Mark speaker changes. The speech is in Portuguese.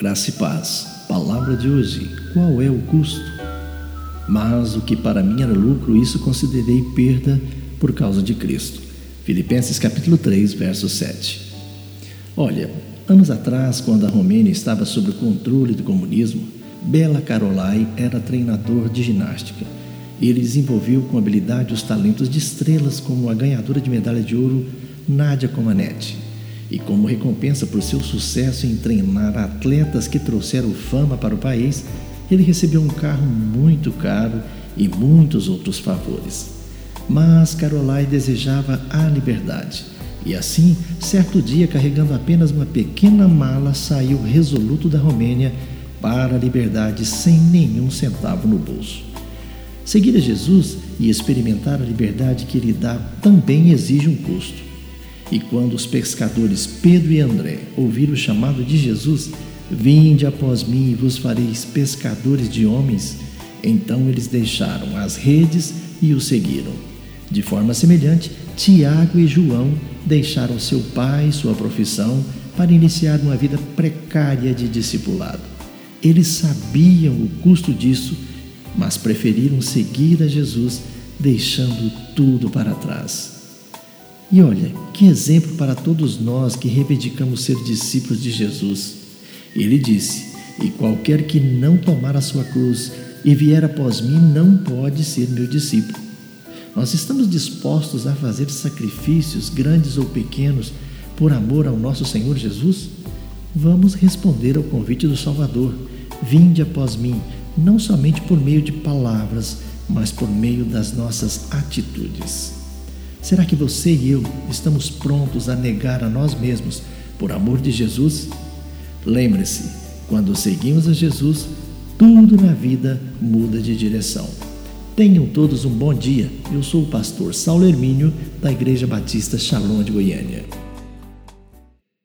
Speaker 1: Graça e paz. Palavra de hoje. Qual é o custo? Mas o que para mim era lucro, isso considerei perda por causa de Cristo. Filipenses capítulo 3, verso 7. Olha, anos atrás, quando a Romênia estava sob o controle do comunismo, Bela Carolai era treinador de ginástica. Ele desenvolveu com habilidade os talentos de estrelas como a ganhadora de medalha de ouro Nádia Comaneci e como recompensa por seu sucesso em treinar atletas que trouxeram fama para o país, ele recebeu um carro muito caro e muitos outros favores. Mas Caroline desejava a liberdade. E assim, certo dia, carregando apenas uma pequena mala, saiu resoluto da Romênia para a liberdade sem nenhum centavo no bolso. Seguir a Jesus e experimentar a liberdade que ele dá também exige um custo. E quando os pescadores Pedro e André ouviram o chamado de Jesus, Vinde após mim e vos fareis pescadores de homens, então eles deixaram as redes e o seguiram. De forma semelhante, Tiago e João deixaram seu pai e sua profissão para iniciar uma vida precária de discipulado. Eles sabiam o custo disso, mas preferiram seguir a Jesus, deixando tudo para trás. E olha, que exemplo para todos nós que reivindicamos ser discípulos de Jesus. Ele disse: E qualquer que não tomar a sua cruz e vier após mim não pode ser meu discípulo. Nós estamos dispostos a fazer sacrifícios, grandes ou pequenos, por amor ao nosso Senhor Jesus? Vamos responder ao convite do Salvador: Vinde após mim, não somente por meio de palavras, mas por meio das nossas atitudes. Será que você e eu estamos prontos a negar a nós mesmos por amor de Jesus? Lembre-se, quando seguimos a Jesus, tudo na vida muda de direção. Tenham todos um bom dia. Eu sou o pastor Saulo Hermínio, da Igreja Batista Shalom de Goiânia.